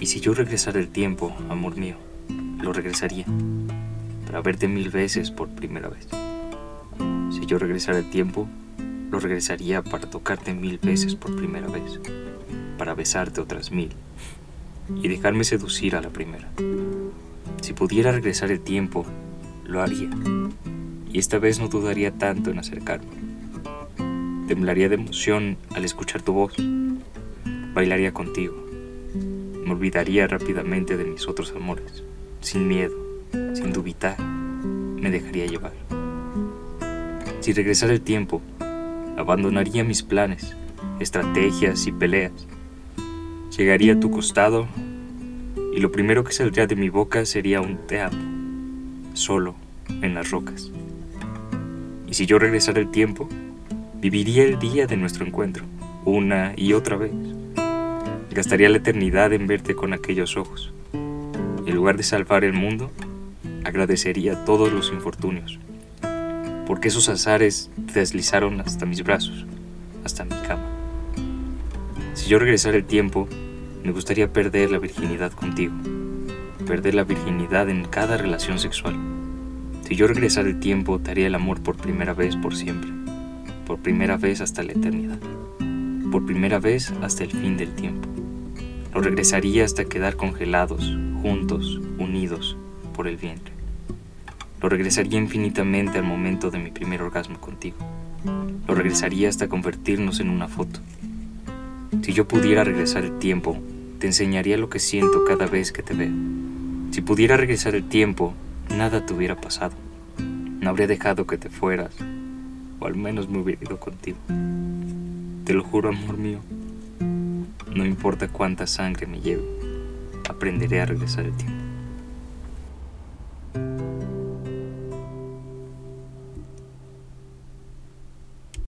Y si yo regresara el tiempo, amor mío, lo regresaría para verte mil veces por primera vez. Si yo regresara el tiempo, lo regresaría para tocarte mil veces por primera vez, para besarte otras mil y dejarme seducir a la primera. Si pudiera regresar el tiempo, lo haría. Y esta vez no dudaría tanto en acercarme. Temblaría de emoción al escuchar tu voz. Bailaría contigo. Olvidaría rápidamente de mis otros amores. Sin miedo, sin dubitar, me dejaría llevar. Si regresara el tiempo, abandonaría mis planes, estrategias y peleas. Llegaría a tu costado y lo primero que saldría de mi boca sería un te amo, solo en las rocas. Y si yo regresara el tiempo, viviría el día de nuestro encuentro, una y otra vez. Gastaría la eternidad en verte con aquellos ojos. En lugar de salvar el mundo, agradecería todos los infortunios, porque esos azares te deslizaron hasta mis brazos, hasta mi cama. Si yo regresara el tiempo, me gustaría perder la virginidad contigo, perder la virginidad en cada relación sexual. Si yo regresara el tiempo, te haría el amor por primera vez por siempre, por primera vez hasta la eternidad, por primera vez hasta el fin del tiempo. Lo regresaría hasta quedar congelados, juntos, unidos por el vientre. Lo regresaría infinitamente al momento de mi primer orgasmo contigo. Lo regresaría hasta convertirnos en una foto. Si yo pudiera regresar el tiempo, te enseñaría lo que siento cada vez que te veo. Si pudiera regresar el tiempo, nada te hubiera pasado. No habría dejado que te fueras, o al menos me hubiera ido contigo. Te lo juro, amor mío. No importa cuánta sangre me lleve, aprenderé a regresar el tiempo.